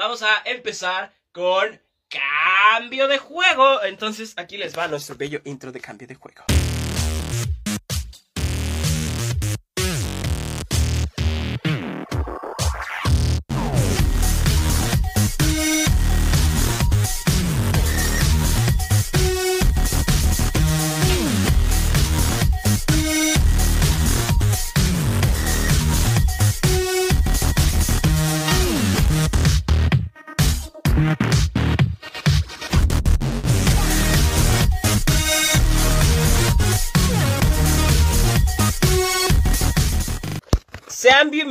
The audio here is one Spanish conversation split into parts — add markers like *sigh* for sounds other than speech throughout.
vamos a empezar con cambio de juego. Entonces aquí les va nuestro bello intro de cambio de juego.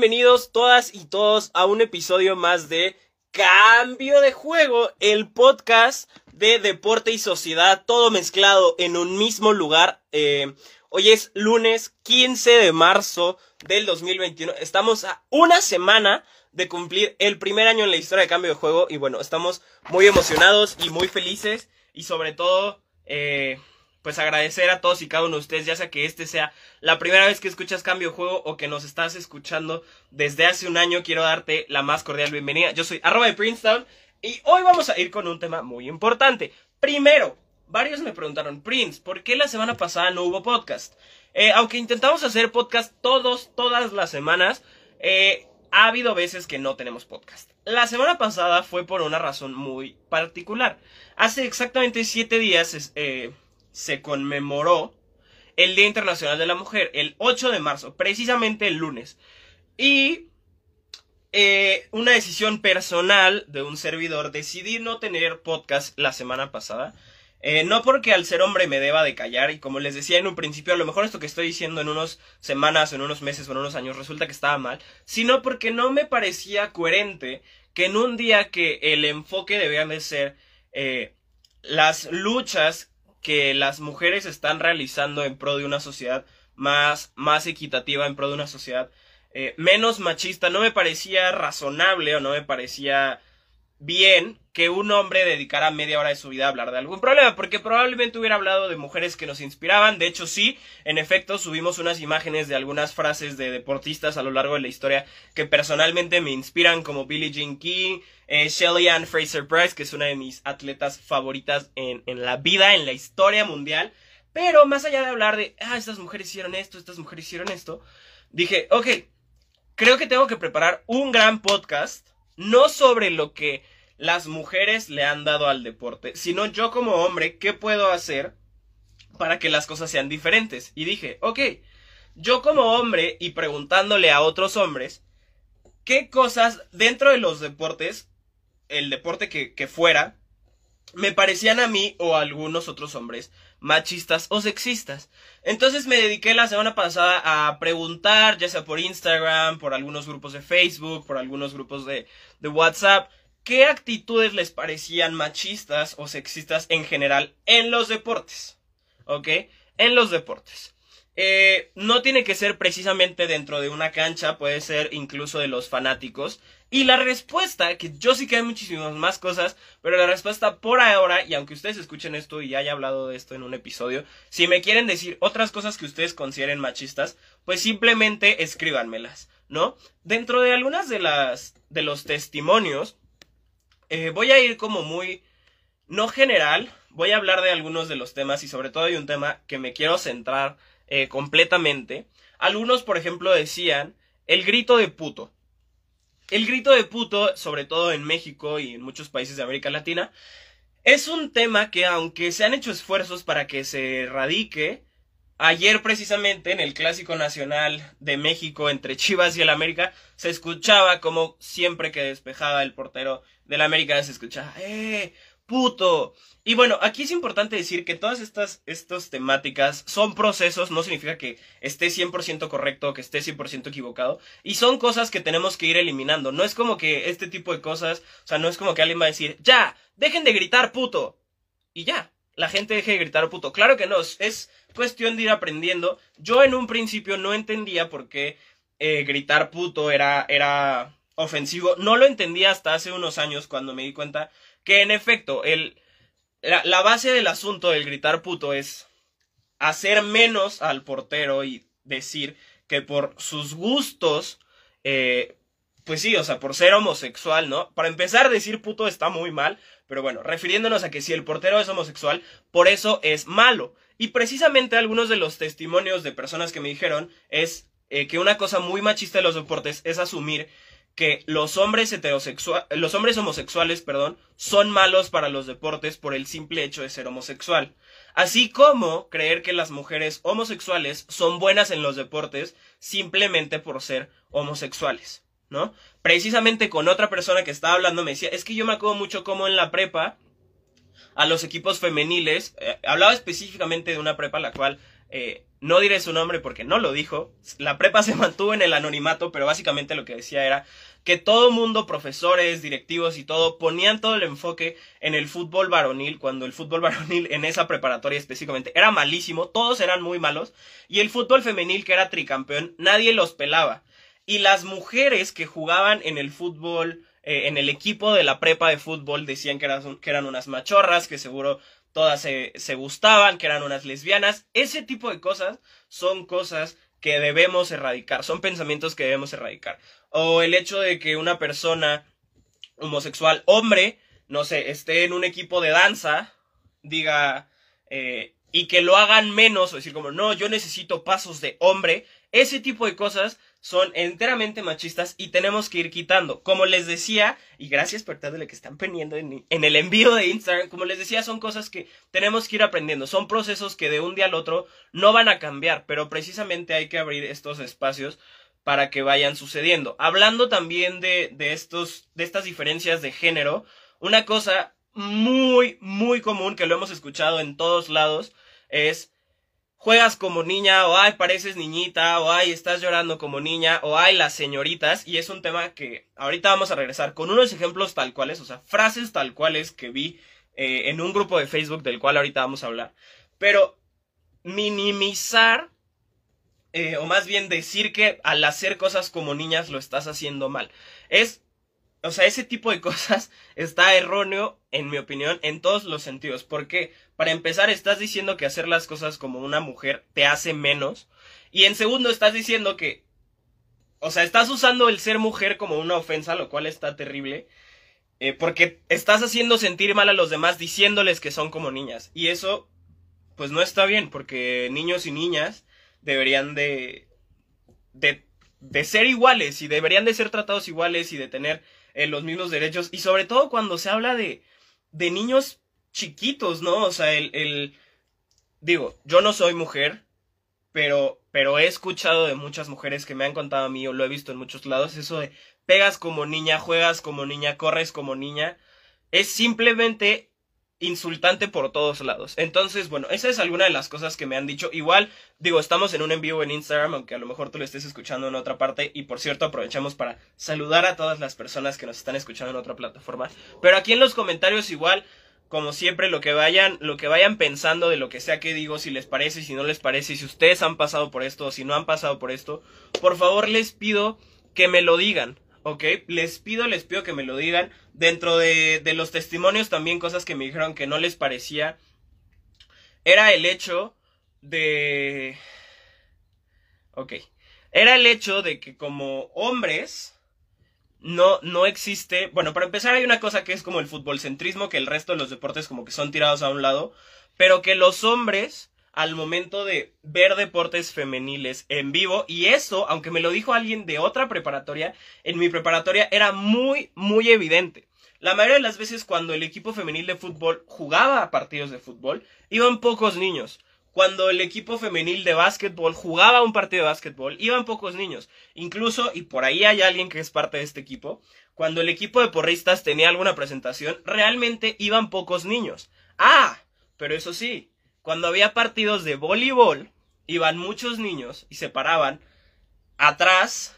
Bienvenidos todas y todos a un episodio más de Cambio de Juego, el podcast de deporte y sociedad, todo mezclado en un mismo lugar. Eh, hoy es lunes 15 de marzo del 2021. Estamos a una semana de cumplir el primer año en la historia de Cambio de Juego y bueno, estamos muy emocionados y muy felices y sobre todo... Eh, pues agradecer a todos y cada uno de ustedes, ya sea que este sea la primera vez que escuchas Cambio Juego o que nos estás escuchando desde hace un año, quiero darte la más cordial bienvenida. Yo soy arroba de Princeton y hoy vamos a ir con un tema muy importante. Primero, varios me preguntaron, Prince, ¿por qué la semana pasada no hubo podcast? Eh, aunque intentamos hacer podcast todos, todas las semanas, eh, ha habido veces que no tenemos podcast. La semana pasada fue por una razón muy particular. Hace exactamente siete días, eh, se conmemoró el Día Internacional de la Mujer, el 8 de marzo, precisamente el lunes. Y eh, una decisión personal de un servidor, decidí no tener podcast la semana pasada. Eh, no porque al ser hombre me deba de callar, y como les decía en un principio, a lo mejor esto que estoy diciendo en unas semanas, en unos meses en unos años resulta que estaba mal, sino porque no me parecía coherente que en un día que el enfoque debía de ser eh, las luchas que las mujeres están realizando en pro de una sociedad más, más equitativa, en pro de una sociedad eh, menos machista, no me parecía razonable o no me parecía bien que un hombre dedicara media hora de su vida a hablar de algún problema, porque probablemente hubiera hablado de mujeres que nos inspiraban, de hecho sí, en efecto subimos unas imágenes de algunas frases de deportistas a lo largo de la historia que personalmente me inspiran, como Billie Jean King, eh, Shelly Ann Fraser Price, que es una de mis atletas favoritas en, en la vida, en la historia mundial, pero más allá de hablar de, ah, estas mujeres hicieron esto, estas mujeres hicieron esto, dije, ok, creo que tengo que preparar un gran podcast, no sobre lo que las mujeres le han dado al deporte, sino yo como hombre, ¿qué puedo hacer para que las cosas sean diferentes? Y dije, ok, yo como hombre y preguntándole a otros hombres, ¿qué cosas dentro de los deportes, el deporte que, que fuera, me parecían a mí o a algunos otros hombres machistas o sexistas. Entonces me dediqué la semana pasada a preguntar, ya sea por Instagram, por algunos grupos de Facebook, por algunos grupos de, de WhatsApp, qué actitudes les parecían machistas o sexistas en general en los deportes. ¿Ok? En los deportes. Eh, no tiene que ser precisamente dentro de una cancha, puede ser incluso de los fanáticos. Y la respuesta, que yo sí que hay muchísimas más cosas, pero la respuesta por ahora, y aunque ustedes escuchen esto y haya hablado de esto en un episodio, si me quieren decir otras cosas que ustedes consideren machistas, pues simplemente escríbanmelas, ¿no? Dentro de algunas de las de los testimonios eh, voy a ir como muy, no general, voy a hablar de algunos de los temas y sobre todo hay un tema que me quiero centrar eh, completamente. Algunos, por ejemplo, decían el grito de puto. El grito de puto, sobre todo en México y en muchos países de América Latina, es un tema que aunque se han hecho esfuerzos para que se erradique, Ayer precisamente en el Clásico Nacional de México entre Chivas y el América se escuchaba como siempre que despejaba el portero del América se escuchaba ¡Eh! ¡Puto! Y bueno, aquí es importante decir que todas estas, estas temáticas son procesos, no significa que esté 100% correcto o que esté 100% equivocado, y son cosas que tenemos que ir eliminando. No es como que este tipo de cosas, o sea, no es como que alguien va a decir, ya, dejen de gritar puto, y ya, la gente deje de gritar puto. Claro que no, es cuestión de ir aprendiendo. Yo en un principio no entendía por qué eh, gritar puto era, era ofensivo. No lo entendía hasta hace unos años cuando me di cuenta que en efecto el, la, base del asunto del gritar puto es hacer menos al portero y decir que por sus gustos eh, pues sí, o sea, por ser homosexual, ¿no? Para empezar, decir puto está muy mal, pero bueno, refiriéndonos a que si el portero es homosexual, por eso es malo. Y precisamente algunos de los testimonios de personas que me dijeron es eh, que una cosa muy machista de los deportes es asumir que los hombres heterosexuales, los hombres homosexuales, perdón, son malos para los deportes por el simple hecho de ser homosexual. Así como creer que las mujeres homosexuales son buenas en los deportes simplemente por ser homosexuales. ¿No? Precisamente con otra persona que estaba hablando me decía, es que yo me acuerdo mucho como en la prepa a los equipos femeniles, eh, hablaba específicamente de una prepa la cual eh, no diré su nombre porque no lo dijo, la prepa se *laughs* mantuvo en el anonimato, pero básicamente lo que decía era que todo mundo, profesores, directivos y todo, ponían todo el enfoque en el fútbol varonil, cuando el fútbol *laughs* varonil en esa preparatoria específicamente era malísimo, todos eran muy malos, y el fútbol femenil que era tricampeón, nadie los pelaba. Y las mujeres que jugaban en el fútbol, eh, en el equipo de la prepa de fútbol, decían que eran, que eran unas machorras, que seguro todas se, se gustaban, que eran unas lesbianas. Ese tipo de cosas son cosas que debemos erradicar, son pensamientos que debemos erradicar. O el hecho de que una persona homosexual, hombre, no sé, esté en un equipo de danza, diga, eh, y que lo hagan menos, o decir como, no, yo necesito pasos de hombre, ese tipo de cosas son enteramente machistas y tenemos que ir quitando. Como les decía, y gracias por todo lo que están poniendo en, el envío de Instagram, como les decía, son cosas que tenemos que ir aprendiendo. Son procesos que de un día al otro no van a cambiar, pero precisamente hay que abrir estos espacios para que vayan sucediendo. Hablando también de, de, estos, de estas diferencias de género, una cosa muy, muy común que lo hemos escuchado en todos lados es juegas como niña, o ay, pareces niñita, o ay, estás llorando como niña, o ay, las señoritas, y es un tema que ahorita vamos a regresar con unos ejemplos tal cuales, o sea, frases tal cuales que vi eh, en un grupo de Facebook del cual ahorita vamos a hablar. Pero minimizar, eh, o más bien decir que al hacer cosas como niñas lo estás haciendo mal, es o sea, ese tipo de cosas *laughs* está erróneo, en mi opinión, en todos los sentidos. Porque, para empezar, estás diciendo que hacer las cosas como una mujer te hace menos. Y en segundo, estás diciendo que. O sea, estás usando el ser mujer como una ofensa, lo cual está terrible. Eh, porque estás haciendo sentir mal a los demás diciéndoles que son como niñas. Y eso, pues no está bien, porque niños y niñas deberían de. de, de ser iguales y deberían de ser tratados iguales y de tener los mismos derechos y sobre todo cuando se habla de, de niños chiquitos, ¿no? O sea, el, el, digo, yo no soy mujer, pero, pero he escuchado de muchas mujeres que me han contado a mí o lo he visto en muchos lados, eso de pegas como niña, juegas como niña, corres como niña, es simplemente insultante por todos lados. Entonces, bueno, esa es alguna de las cosas que me han dicho. Igual, digo, estamos en un en vivo en Instagram, aunque a lo mejor tú lo estés escuchando en otra parte. Y por cierto, aprovechamos para saludar a todas las personas que nos están escuchando en otra plataforma. Pero aquí en los comentarios igual, como siempre, lo que vayan, lo que vayan pensando de lo que sea que digo, si les parece, si no les parece, si ustedes han pasado por esto o si no han pasado por esto, por favor les pido que me lo digan. ¿Ok? Les pido, les pido que me lo digan. Dentro de, de los testimonios también cosas que me dijeron que no les parecía. Era el hecho de... Ok. Era el hecho de que como hombres no, no existe. Bueno, para empezar hay una cosa que es como el fútbol centrismo, que el resto de los deportes como que son tirados a un lado, pero que los hombres al momento de ver deportes femeniles en vivo y eso, aunque me lo dijo alguien de otra preparatoria, en mi preparatoria era muy, muy evidente. La mayoría de las veces cuando el equipo femenil de fútbol jugaba partidos de fútbol, iban pocos niños. Cuando el equipo femenil de básquetbol jugaba un partido de básquetbol, iban pocos niños. Incluso, y por ahí hay alguien que es parte de este equipo, cuando el equipo de porristas tenía alguna presentación, realmente iban pocos niños. Ah, pero eso sí, cuando había partidos de voleibol, iban muchos niños y se paraban atrás,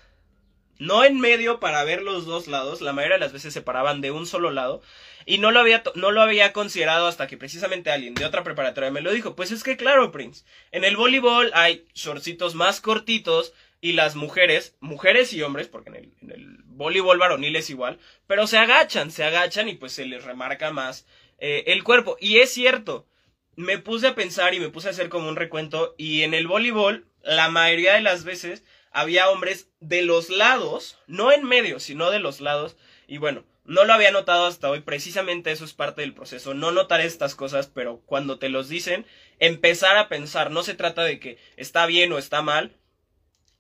no en medio para ver los dos lados, la mayoría de las veces se paraban de un solo lado, y no lo había, no lo había considerado hasta que precisamente alguien de otra preparatoria me lo dijo. Pues es que claro, Prince, en el voleibol hay shortcitos más cortitos y las mujeres, mujeres y hombres, porque en el, voleibol varonil es igual, pero se agachan, se agachan y pues se les remarca más eh, el cuerpo. Y es cierto, me puse a pensar y me puse a hacer como un recuento y en el voleibol la mayoría de las veces había hombres de los lados, no en medio, sino de los lados. Y bueno, no lo había notado hasta hoy, precisamente eso es parte del proceso, no notar estas cosas, pero cuando te los dicen, empezar a pensar, no se trata de que está bien o está mal,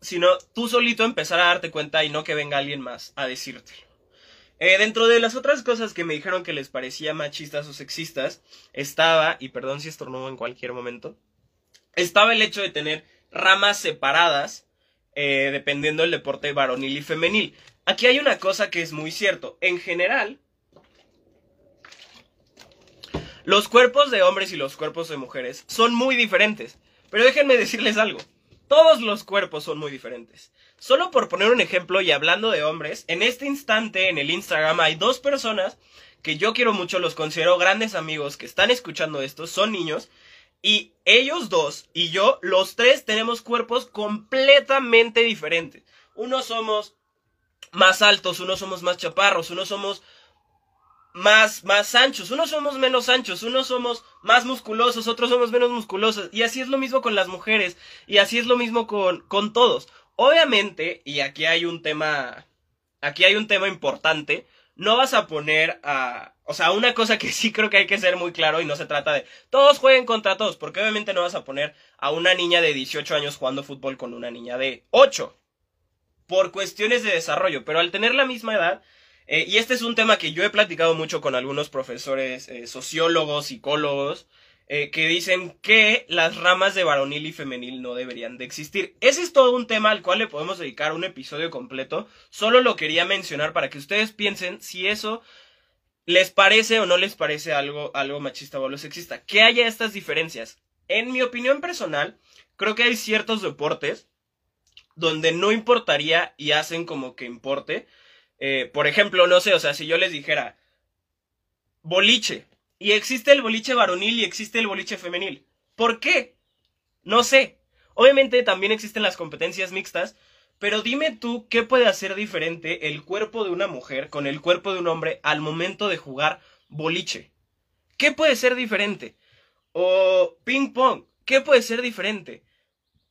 sino tú solito empezar a darte cuenta y no que venga alguien más a decírtelo. Eh, dentro de las otras cosas que me dijeron que les parecía machistas o sexistas, estaba, y perdón si estornudo en cualquier momento, estaba el hecho de tener ramas separadas eh, dependiendo del deporte varonil y femenil. Aquí hay una cosa que es muy cierto. En general, los cuerpos de hombres y los cuerpos de mujeres son muy diferentes. Pero déjenme decirles algo. Todos los cuerpos son muy diferentes. Solo por poner un ejemplo y hablando de hombres, en este instante en el Instagram hay dos personas que yo quiero mucho, los considero grandes amigos que están escuchando esto, son niños, y ellos dos y yo, los tres tenemos cuerpos completamente diferentes. Unos somos más altos, unos somos más chaparros, unos somos más, más anchos, unos somos menos anchos, unos somos más musculosos, otros somos menos musculosos. Y así es lo mismo con las mujeres. Y así es lo mismo con, con todos. Obviamente, y aquí hay un tema, aquí hay un tema importante, no vas a poner a, o sea, una cosa que *laughs* sí creo que hay que ser muy claro y no se trata de todos jueguen contra todos, porque obviamente no vas a poner a una niña de 18 años jugando fútbol con una niña de 8, por cuestiones de desarrollo, pero al tener la misma edad, eh, y este es un tema que yo he platicado mucho con algunos profesores, eh, sociólogos, psicólogos, eh, que dicen que las ramas de varonil y femenil no deberían de existir. Ese es todo un tema al cual le podemos dedicar un episodio completo. Solo lo quería mencionar para que ustedes piensen si eso les parece o no les parece algo, algo machista o algo sexista. Que haya estas diferencias. En mi opinión personal, creo que hay ciertos deportes donde no importaría y hacen como que importe. Eh, por ejemplo, no sé, o sea, si yo les dijera boliche, y existe el boliche varonil y existe el boliche femenil. ¿Por qué? No sé. Obviamente también existen las competencias mixtas, pero dime tú qué puede hacer diferente el cuerpo de una mujer con el cuerpo de un hombre al momento de jugar boliche. ¿Qué puede ser diferente? O ping pong, ¿qué puede ser diferente?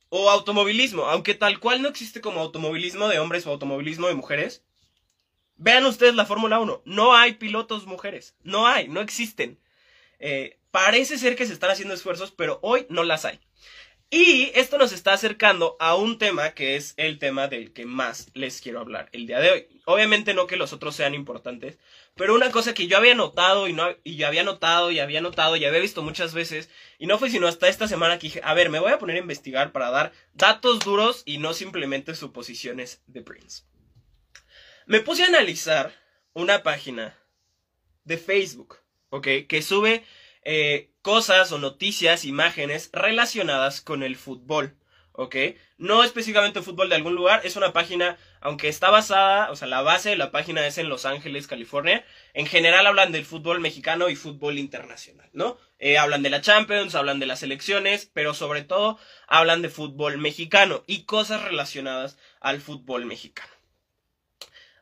O automovilismo, aunque tal cual no existe como automovilismo de hombres o automovilismo de mujeres, Vean ustedes la Fórmula 1. No hay pilotos mujeres. No hay, no existen. Eh, parece ser que se están haciendo esfuerzos, pero hoy no las hay. Y esto nos está acercando a un tema que es el tema del que más les quiero hablar el día de hoy. Obviamente no que los otros sean importantes, pero una cosa que yo había notado y, no, y yo había notado y había notado y había visto muchas veces, y no fue sino hasta esta semana que dije, a ver, me voy a poner a investigar para dar datos duros y no simplemente suposiciones de Prince. Me puse a analizar una página de Facebook, ¿ok? Que sube eh, cosas o noticias, imágenes relacionadas con el fútbol, ¿ok? No específicamente fútbol de algún lugar, es una página, aunque está basada, o sea, la base de la página es en Los Ángeles, California. En general hablan del fútbol mexicano y fútbol internacional, ¿no? Eh, hablan de la Champions, hablan de las elecciones, pero sobre todo hablan de fútbol mexicano y cosas relacionadas al fútbol mexicano.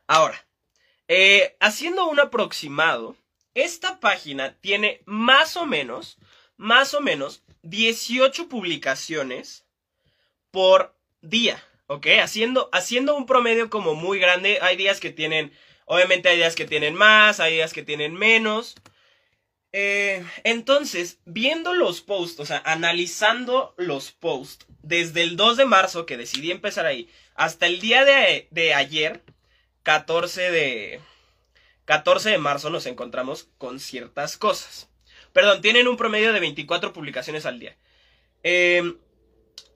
Ahora, eh, haciendo un aproximado, esta página tiene más o menos, más o menos 18 publicaciones por día, ¿ok? Haciendo, haciendo un promedio como muy grande, hay días que tienen, obviamente hay días que tienen más, hay días que tienen menos. Eh, entonces, viendo los posts, o sea, analizando los posts, desde el 2 de marzo que decidí empezar ahí, hasta el día de, de ayer, 14 de, 14 de marzo nos encontramos con ciertas cosas. Perdón, tienen un promedio de 24 publicaciones al día. Em,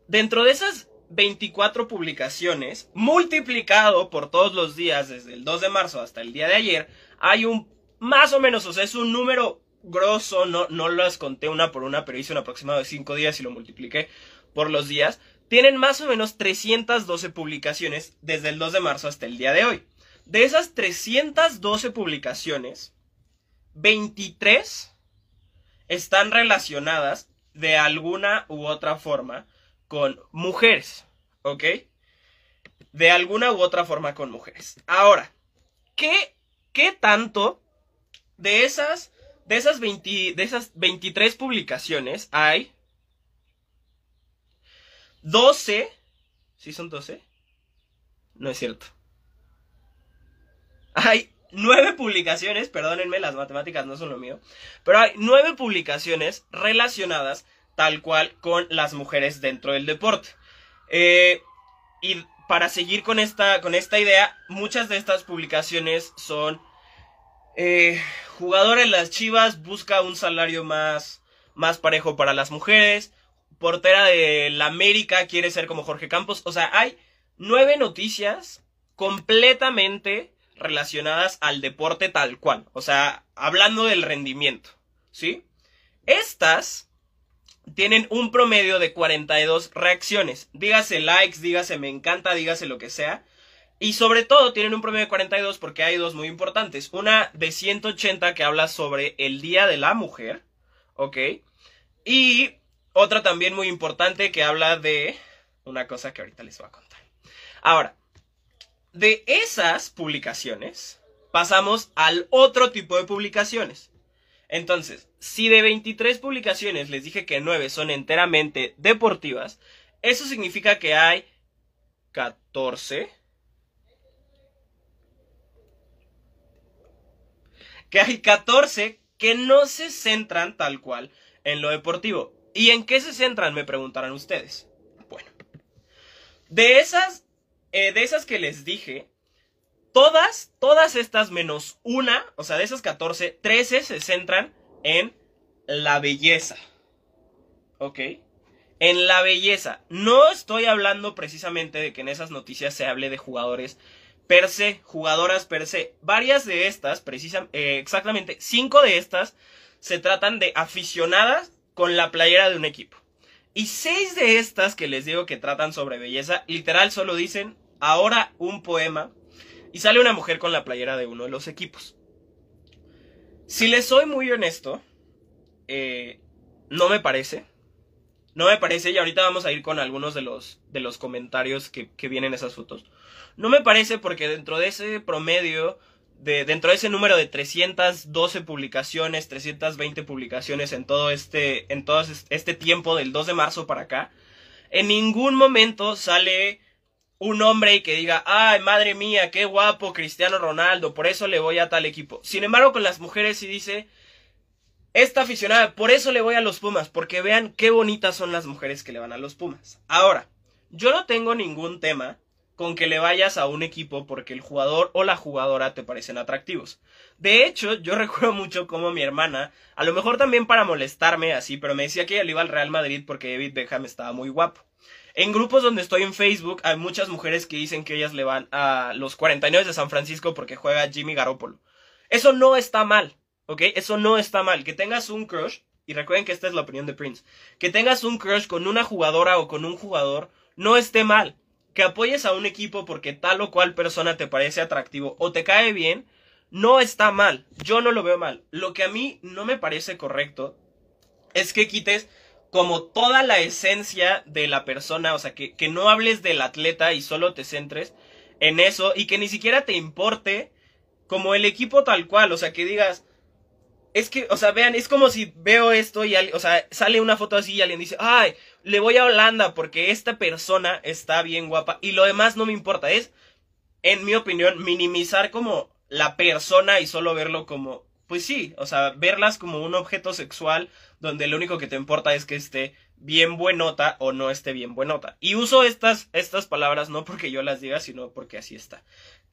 dentro de esas 24 publicaciones, multiplicado por todos los días desde el 2 de marzo hasta el día de ayer, hay un más o menos, o sea, es un número grosso, no, no las conté una por una, pero hice un aproximado de 5 días y lo multipliqué por los días. Tienen más o menos 312 publicaciones desde el 2 de marzo hasta el día de hoy. De esas 312 publicaciones, 23 están relacionadas de alguna u otra forma con mujeres, ¿ok? De alguna u otra forma con mujeres. Ahora, ¿qué, qué tanto de esas, de esas, de esas 23 publicaciones hay 12, ¿sí son 12? No es cierto. Hay nueve publicaciones, perdónenme, las matemáticas no son lo mío, pero hay nueve publicaciones relacionadas tal cual con las mujeres dentro del deporte. Eh, y para seguir con esta, con esta idea, muchas de estas publicaciones son eh, jugador en las Chivas busca un salario más, más parejo para las mujeres, portera de la América quiere ser como Jorge Campos, o sea, hay nueve noticias completamente relacionadas al deporte tal cual, o sea, hablando del rendimiento, ¿sí? Estas tienen un promedio de 42 reacciones. Dígase likes, dígase me encanta, dígase lo que sea. Y sobre todo tienen un promedio de 42 porque hay dos muy importantes. Una de 180 que habla sobre el Día de la Mujer. ¿Ok? Y otra también muy importante que habla de una cosa que ahorita les voy a contar. Ahora, de esas publicaciones pasamos al otro tipo de publicaciones. Entonces, si de 23 publicaciones les dije que 9 son enteramente deportivas, eso significa que hay 14. Que hay 14 que no se centran tal cual en lo deportivo. ¿Y en qué se centran? Me preguntarán ustedes. Bueno, de esas, eh, de esas que les dije, todas, todas estas menos una, o sea, de esas 14, 13 se centran en la belleza. ¿Ok? En la belleza. No estoy hablando precisamente de que en esas noticias se hable de jugadores per se, jugadoras per se. Varias de estas, precisamente, eh, exactamente, cinco de estas se tratan de aficionadas con la playera de un equipo. Y seis de estas que les digo que tratan sobre belleza, literal solo dicen ahora un poema y sale una mujer con la playera de uno de los equipos. Si les soy muy honesto, eh, no me parece. No me parece, y ahorita vamos a ir con algunos de los, de los comentarios que, que vienen esas fotos. No me parece porque dentro de ese promedio, de, dentro de ese número de 312 publicaciones, 320 publicaciones en todo este, en todo este tiempo del 2 de marzo para acá, en ningún momento sale un hombre y que diga, ay, madre mía, qué guapo Cristiano Ronaldo, por eso le voy a tal equipo. Sin embargo, con las mujeres sí dice, esta aficionada, por eso le voy a los Pumas, porque vean qué bonitas son las mujeres que le van a los Pumas. Ahora, yo no tengo ningún tema con que le vayas a un equipo porque el jugador o la jugadora te parecen atractivos. De hecho, yo *laughs* recuerdo mucho como mi hermana, a lo mejor también para molestarme así, pero me decía que ella le iba al Real Madrid porque David Beckham estaba muy guapo. En grupos donde estoy en Facebook hay muchas mujeres que dicen que ellas le van a los 49 de San Francisco porque juega Jimmy Garoppolo. Eso no está mal, ¿ok? Eso no está mal. Que tengas un crush, y recuerden que esta es la opinión de Prince, que tengas un crush con una jugadora o con un jugador, no esté mal. Que apoyes a un equipo porque tal o cual persona te parece atractivo o te cae bien, no está mal. Yo no lo veo mal. Lo que a mí no me parece correcto es que quites como toda la esencia de la persona, o sea, que, que no hables del atleta y solo te centres en eso y que ni siquiera te importe como el equipo tal cual, o sea, que digas, es que, o sea, vean, es como si veo esto y, o sea, sale una foto así y alguien dice, ay, le voy a Holanda porque esta persona está bien guapa y lo demás no me importa, es, en mi opinión, minimizar como la persona y solo verlo como pues sí, o sea, verlas como un objeto sexual donde lo único que te importa es que esté bien buenota o no esté bien buenota. Y uso estas, estas palabras no porque yo las diga, sino porque así está.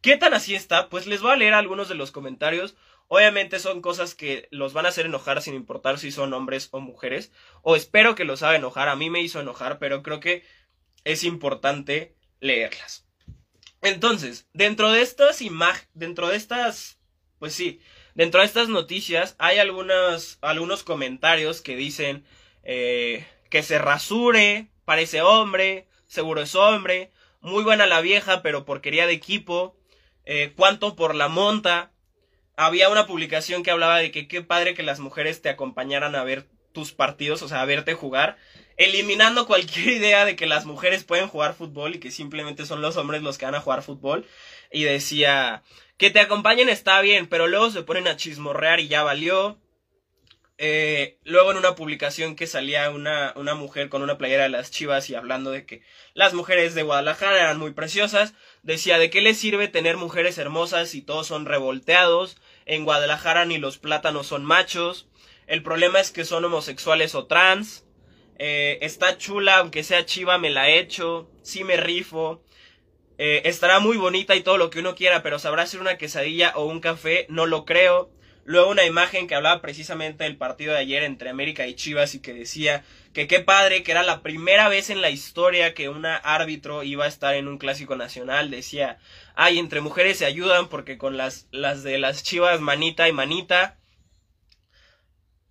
¿Qué tan así está? Pues les voy a leer algunos de los comentarios. Obviamente son cosas que los van a hacer enojar sin importar si son hombres o mujeres. O espero que los haga enojar. A mí me hizo enojar, pero creo que es importante leerlas. Entonces, dentro de estas imágenes, dentro de estas, pues sí, Dentro de estas noticias hay algunos, algunos comentarios que dicen eh, que se rasure, parece hombre, seguro es hombre, muy buena la vieja, pero porquería de equipo, eh, cuánto por la monta. Había una publicación que hablaba de que qué padre que las mujeres te acompañaran a ver tus partidos, o sea, a verte jugar, eliminando cualquier *laughs* idea de que las mujeres pueden jugar fútbol y que simplemente son los hombres los que van a jugar fútbol. Y decía, que te acompañen está bien, pero luego se ponen a chismorrear y ya valió. Eh, luego en una publicación que salía una, una mujer con una playera de las chivas y hablando de que las mujeres de Guadalajara eran muy preciosas, decía de qué le sirve tener mujeres hermosas si todos son revolteados, en Guadalajara ni los plátanos son machos, el problema es que son homosexuales o trans, eh, está chula, aunque sea chiva me la echo, sí me rifo, eh, estará muy bonita y todo lo que uno quiera, pero sabrá hacer una quesadilla o un café, no lo creo. Luego una imagen que hablaba precisamente del partido de ayer entre América y Chivas y que decía que qué padre, que era la primera vez en la historia que una árbitro iba a estar en un clásico nacional. Decía, ay, entre mujeres se ayudan porque con las, las de las Chivas manita y manita.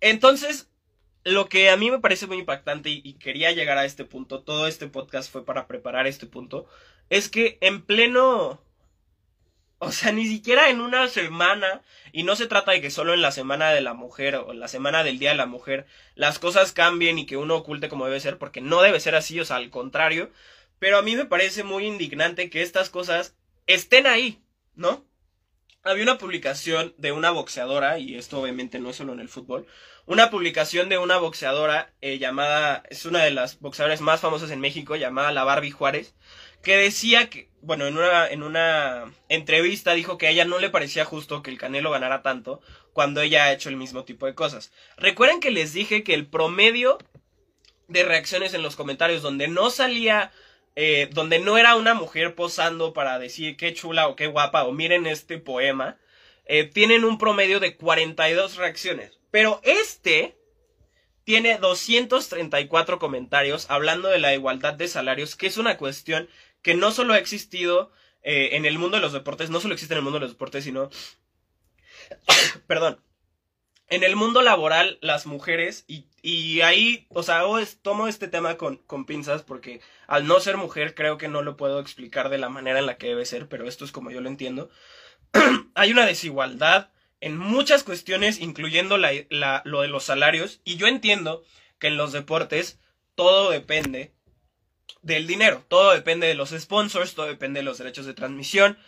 Entonces, lo que a mí me parece muy impactante y, quería llegar a este punto, todo este podcast fue para preparar este punto, es que en pleno o sea, ni siquiera en una semana, y no se trata de que solo en la semana de la mujer o en la semana del Día de la Mujer las cosas cambien y que uno oculte como debe ser, porque no debe ser así, o sea, al contrario, pero a mí me parece muy indignante que estas cosas estén ahí, ¿no? Había una publicación de una boxeadora, y esto obviamente no es solo en el fútbol, una publicación de una boxeadora eh, llamada, es una de las boxeadoras más famosas en México, llamada la Barbie Juárez, que decía que, bueno, en una, en una entrevista dijo que a ella no le parecía justo que el Canelo ganara tanto cuando ella ha hecho el mismo tipo de cosas. Recuerden que les dije que el promedio de reacciones en los comentarios donde no salía, eh, donde no era una mujer posando para decir qué chula o qué guapa o miren este poema, eh, tienen un promedio de 42 reacciones. Pero este tiene 234 comentarios hablando de la igualdad de salarios, que es una cuestión que no solo ha existido eh, en el mundo de los deportes, no solo existe en el mundo de los deportes, sino, *coughs* perdón, en el mundo laboral las mujeres, y, y ahí, o sea, tomo este tema con, con pinzas porque al no ser mujer creo que no lo puedo explicar de la manera en la que debe ser, pero esto es como yo lo entiendo. *coughs* Hay una desigualdad en muchas cuestiones, incluyendo la, la, lo de los salarios, y yo entiendo que en los deportes todo depende del dinero. Todo depende de los sponsors, todo depende de los derechos de transmisión.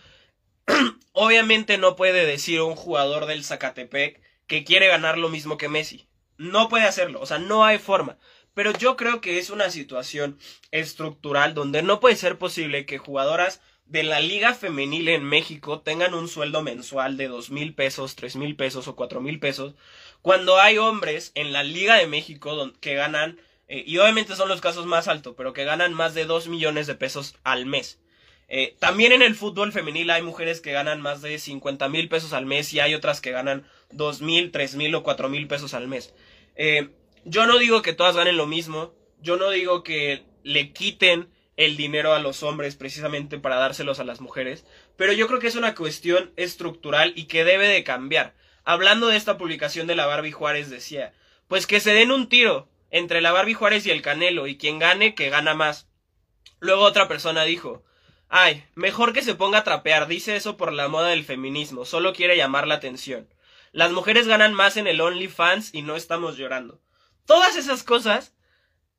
*clears throat* Obviamente no puede decir un jugador del Zacatepec que quiere ganar lo mismo que Messi. No puede hacerlo, o sea, no hay forma. Pero yo creo que es una situación estructural donde no puede ser posible que jugadoras de la liga femenil en México tengan un sueldo mensual de dos mil pesos, tres mil pesos o cuatro mil pesos, cuando hay hombres en la liga de México que ganan eh, y obviamente son los casos más altos, pero que ganan más de 2 millones de pesos al mes. Eh, también en el fútbol femenil hay mujeres que ganan más de 50 mil pesos al mes y hay otras que ganan 2 mil, 3 mil o 4 mil pesos al mes. Eh, yo no digo que todas ganen lo mismo, yo no digo que le quiten el dinero a los hombres precisamente para dárselos a las mujeres, pero yo creo que es una cuestión estructural y que debe de cambiar. Hablando de esta publicación de la Barbie Juárez decía, pues que se den un tiro, entre la Barbie Juárez y el Canelo, y quien gane, que gana más. Luego otra persona dijo, ay, mejor que se ponga a trapear, dice eso por la moda del feminismo, solo quiere llamar la atención. Las mujeres ganan más en el OnlyFans y no estamos llorando. Todas esas cosas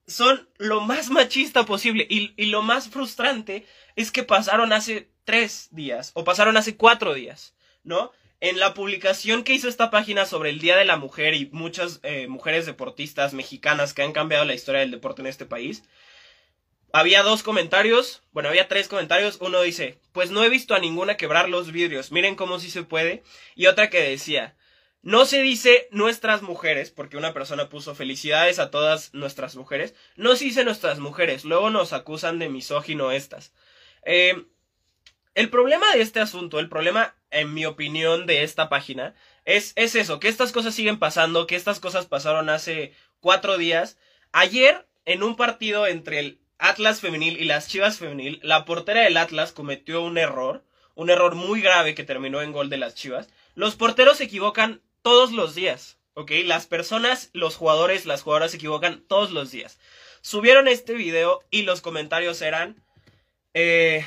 son lo más machista posible y, y, lo más frustrante es que pasaron hace tres días o pasaron hace cuatro días, ¿no? En la publicación que hizo esta página sobre el Día de la Mujer y muchas eh, mujeres deportistas mexicanas que han cambiado la historia del deporte en este país, había dos comentarios, bueno, había tres comentarios. Uno dice, pues no he visto a ninguna quebrar los vidrios, miren cómo sí se puede. Y otra que decía, no se dice nuestras mujeres, porque una persona puso felicidades a todas nuestras mujeres. No se dice nuestras mujeres, luego nos acusan de misógino estas. Eh, el problema de este asunto, el problema, en mi opinión, de esta página, es, es eso, que estas cosas siguen pasando, que estas cosas pasaron hace cuatro días. Ayer, en un partido entre el Atlas femenil y las Chivas femenil, la portera del Atlas cometió un error, un error muy grave que terminó en gol de las Chivas. Los porteros se equivocan todos los días, ¿ok? Las personas, los jugadores, las jugadoras se equivocan todos los días. Subieron este video y los comentarios eran... Eh,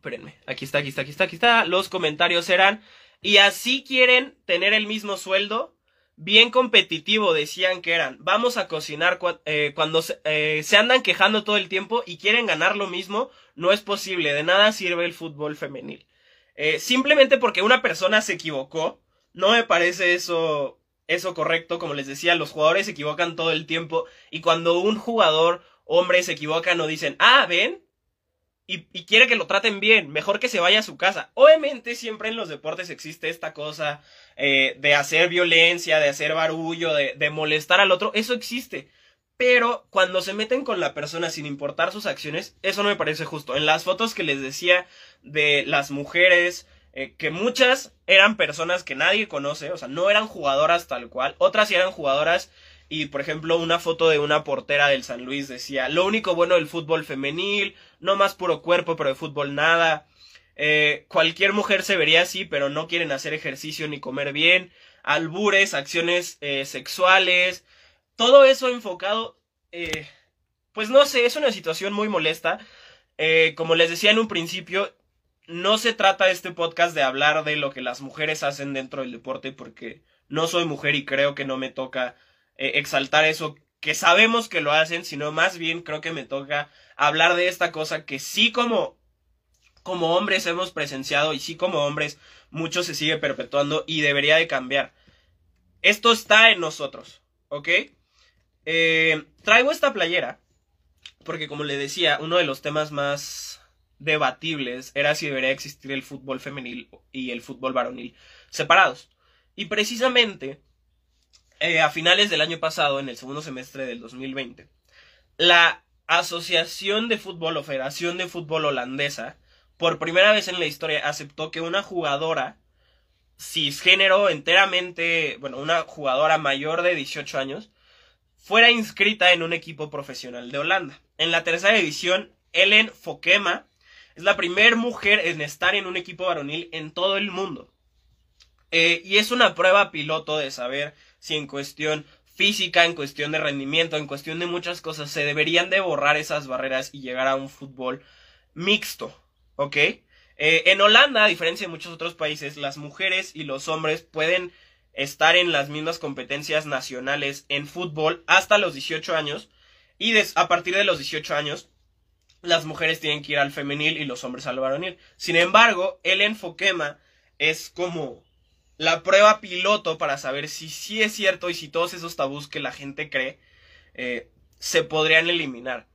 Espérenme, aquí está, aquí está, aquí está, aquí está. Los comentarios eran, y así quieren tener el mismo sueldo, bien competitivo decían que eran. Vamos a cocinar eh, cuando eh, se, andan quejando todo el tiempo y quieren ganar lo mismo, no es posible, de nada sirve el fútbol femenil. Eh, simplemente porque una persona se equivocó, no me parece eso eso correcto, como les decía, los jugadores se equivocan todo el tiempo y cuando un jugador hombre se equivoca no dicen, ah, ven, y, quiere que lo traten bien, mejor que se vaya a su casa. Obviamente siempre en los deportes existe esta cosa eh, de hacer violencia, de hacer barullo, de, molestar al otro, eso existe. Pero cuando se meten con la persona sin importar sus acciones, eso no me parece justo. En las fotos que les decía de las mujeres, eh, que muchas eran personas que nadie conoce, o sea, no eran jugadoras tal cual, otras eran jugadoras y por ejemplo una foto de una portera del San Luis decía, lo único bueno del fútbol femenil, no más puro cuerpo, pero de fútbol nada. Eh, cualquier mujer se vería así, pero no quieren hacer ejercicio ni comer bien. Albures, acciones eh, sexuales, todo eso enfocado, eh, pues no sé, es una situación muy molesta. como les decía en un principio, no se trata este podcast de hablar de lo que las mujeres hacen dentro del deporte, porque no soy mujer y creo que no me toca exaltar eso que sabemos que lo hacen, sino más bien creo que me toca hablar de esta cosa que sí como como hombres hemos presenciado y sí como hombres mucho se sigue perpetuando y debería de cambiar. Esto está en nosotros, ¿ok? Eh, traigo esta playera porque como le decía, uno de los temas más debatibles era si debería existir el fútbol femenil y el fútbol varonil separados. Y precisamente eh, a finales del año pasado, en el segundo semestre del 2020, la Asociación de Fútbol o Federación de Fútbol Holandesa, por primera vez en la historia, aceptó que una jugadora cisgénero enteramente, bueno, una jugadora mayor de 18 años, fuera inscrita en un equipo profesional de Holanda. En la tercera división, Ellen Fokema es la primera mujer en estar en un equipo varonil en todo el mundo. Eh, y es una prueba piloto de saber si en cuestión física, en cuestión de rendimiento, en cuestión de muchas cosas, se deberían de borrar esas barreras y llegar a un fútbol mixto, ¿ok? Eh, en Holanda, a diferencia de muchos otros países, las mujeres y los hombres pueden estar en las mismas competencias nacionales en fútbol hasta los 18 años y a partir de los 18 años las mujeres tienen que ir al femenil y los hombres al varonil. Sin embargo, el enfoquema es como la prueba piloto para saber si sí es cierto y si todos esos tabús que la gente cree eh, se podrían eliminar.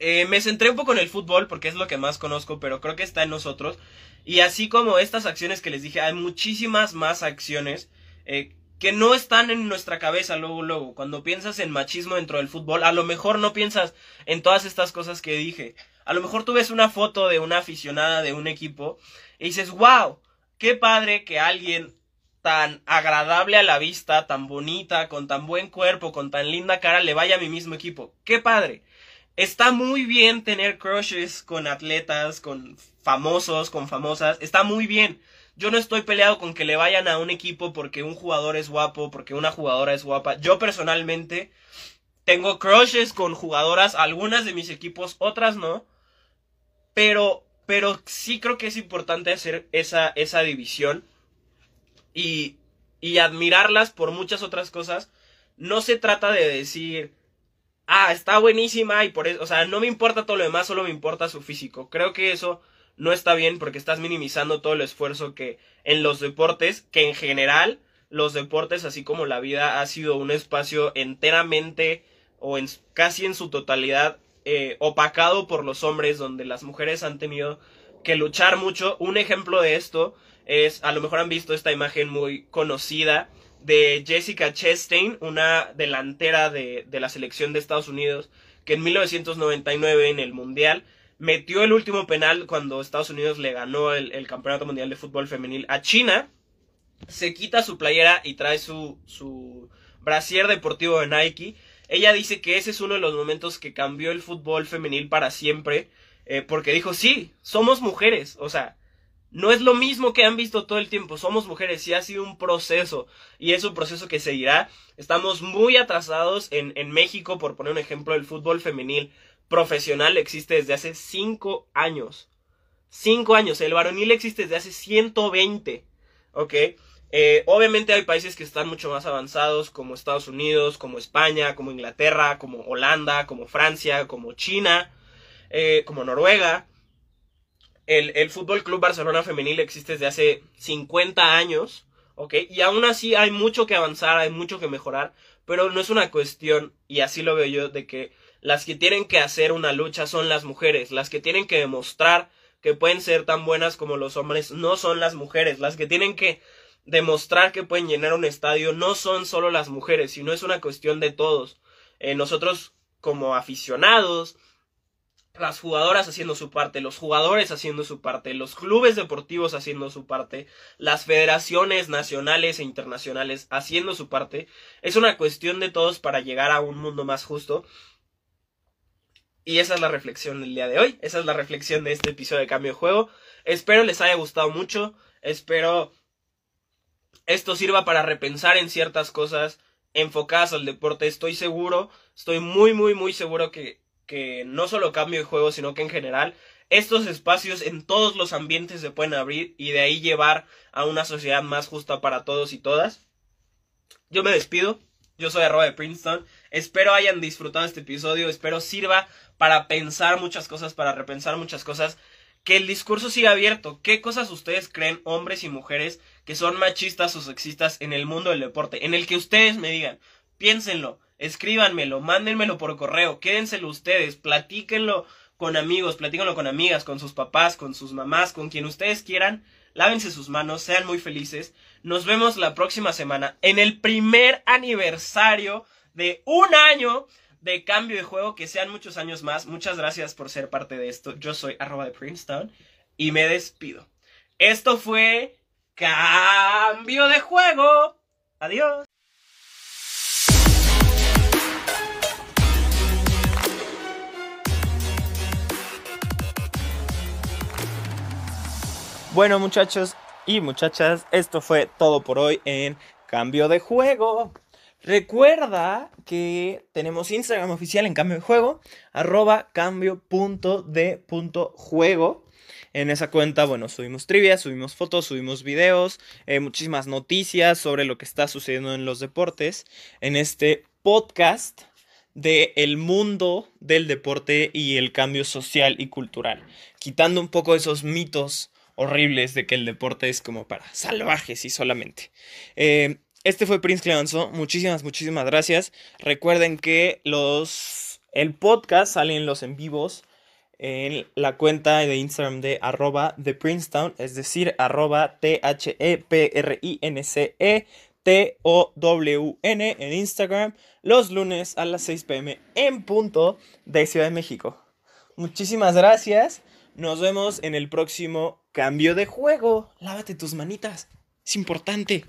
Eh, me centré un poco en el fútbol porque es lo que más conozco, pero creo que está en nosotros. Y así como estas acciones que les dije, hay muchísimas más acciones eh, que no están en nuestra cabeza luego, luego. Cuando piensas en machismo dentro del fútbol, a lo mejor no piensas en todas estas cosas que dije. A lo mejor tú ves una foto de una aficionada de un equipo y dices, wow, qué padre que alguien tan agradable a la vista, tan bonita, con tan buen cuerpo, con tan linda cara, le vaya a mi mismo equipo. Qué padre. Está muy bien tener crushes con atletas, con famosos, con famosas. Está muy bien. Yo no estoy peleado con que le vayan a un equipo porque un jugador es guapo, porque una jugadora es guapa. Yo personalmente tengo crushes con jugadoras, algunas de mis equipos, otras no. Pero pero sí creo que es importante hacer esa, esa división y, y admirarlas por muchas otras cosas. No se trata de decir, ah, está buenísima y por eso, o sea, no me importa todo lo demás, solo me importa su físico. Creo que eso no está bien porque estás minimizando todo el esfuerzo que en los deportes, que en general los deportes, así como la vida, ha sido un espacio enteramente o en, casi en su totalidad eh, opacado por los hombres, donde las mujeres han tenido que luchar mucho. Un ejemplo de esto es, a lo mejor han visto esta imagen muy conocida de Jessica Chastain, una delantera de, la selección de Estados Unidos, que en 1999 en el Mundial metió el último penal cuando Estados Unidos le ganó el, el Campeonato Mundial de Fútbol Femenil a China. Se quita su playera y trae su, su brasier deportivo de Nike ella dice que ese es uno de los momentos que cambió el fútbol femenil para siempre, eh, porque dijo, sí, somos mujeres, o sea, no es lo mismo que han visto todo el tiempo, somos mujeres y ha sido un proceso y es un proceso que seguirá. Estamos muy atrasados en, en México, por poner un ejemplo, el fútbol femenil profesional existe desde hace cinco años. Cinco años, el varonil existe desde hace 120, ¿ok? Eh, obviamente hay países que están mucho más avanzados, como Estados Unidos, como España, como Inglaterra, como Holanda, como Francia, como China, eh, como Noruega. El, el Fútbol Club Barcelona Femenil existe desde hace 50 años, ¿ok? Y aún así hay mucho que avanzar, hay mucho que mejorar, pero no es una cuestión, y así lo veo yo, de que las que tienen que hacer una lucha son las mujeres, las que tienen que demostrar que pueden ser tan buenas como los hombres no son las mujeres, las que tienen que demostrar que pueden llenar un estadio no son solo las mujeres, sino es una cuestión de todos. Eh, nosotros como aficionados, las jugadoras haciendo su parte, los jugadores haciendo su parte, los clubes deportivos haciendo su parte, las federaciones nacionales e internacionales haciendo su parte, es una cuestión de todos para llegar a un mundo más justo. Y esa es la reflexión del día de hoy, esa es la reflexión de este episodio de Cambio de Juego. Espero les haya gustado mucho, espero esto sirva para repensar en ciertas cosas enfocadas al deporte. Estoy seguro, estoy muy, muy, muy seguro que, que no solo cambio de juego, sino que en general estos espacios en todos los ambientes se pueden abrir y de ahí llevar a una sociedad más justa para todos y todas. Yo me despido. Yo soy arroba de Princeton. Espero hayan disfrutado este episodio. Espero sirva para pensar muchas cosas, para repensar muchas cosas que el discurso siga abierto. ¿Qué cosas ustedes creen, hombres y mujeres, que son machistas o sexistas en el mundo del deporte? En el que ustedes me digan, piénsenlo, escríbanmelo, mándenmelo por correo, quédenselo ustedes, platíquenlo con amigos, platíquenlo con amigas, con sus papás, con sus mamás, con quien ustedes quieran. Lávense sus manos, sean muy felices. Nos vemos la próxima semana en el primer aniversario de un año de cambio de juego, que sean muchos años más. Muchas gracias por ser parte de esto. Yo soy arroba de Princeton y me despido. Esto fue cambio de juego. Adiós. Bueno muchachos y muchachas, esto fue todo por hoy en cambio de juego. Recuerda que tenemos Instagram oficial en cambio de juego, arroba cambio.de.juego. En esa cuenta, bueno, subimos trivia, subimos fotos, subimos videos, eh, muchísimas noticias sobre lo que está sucediendo en los deportes. En este podcast de el mundo del deporte y el cambio social y cultural, quitando un poco esos mitos horribles de que el deporte es como para salvajes y solamente. Eh, este fue Prince Cleonzo. Muchísimas, muchísimas gracias. Recuerden que los. El podcast salen los en vivos en la cuenta de Instagram de arroba de Princetown, es decir, arroba T-H-E-P-R-I-N-C-E. T-O-W-N en Instagram los lunes a las 6 pm en punto de Ciudad de México. Muchísimas gracias. Nos vemos en el próximo cambio de juego. Lávate tus manitas. Es importante.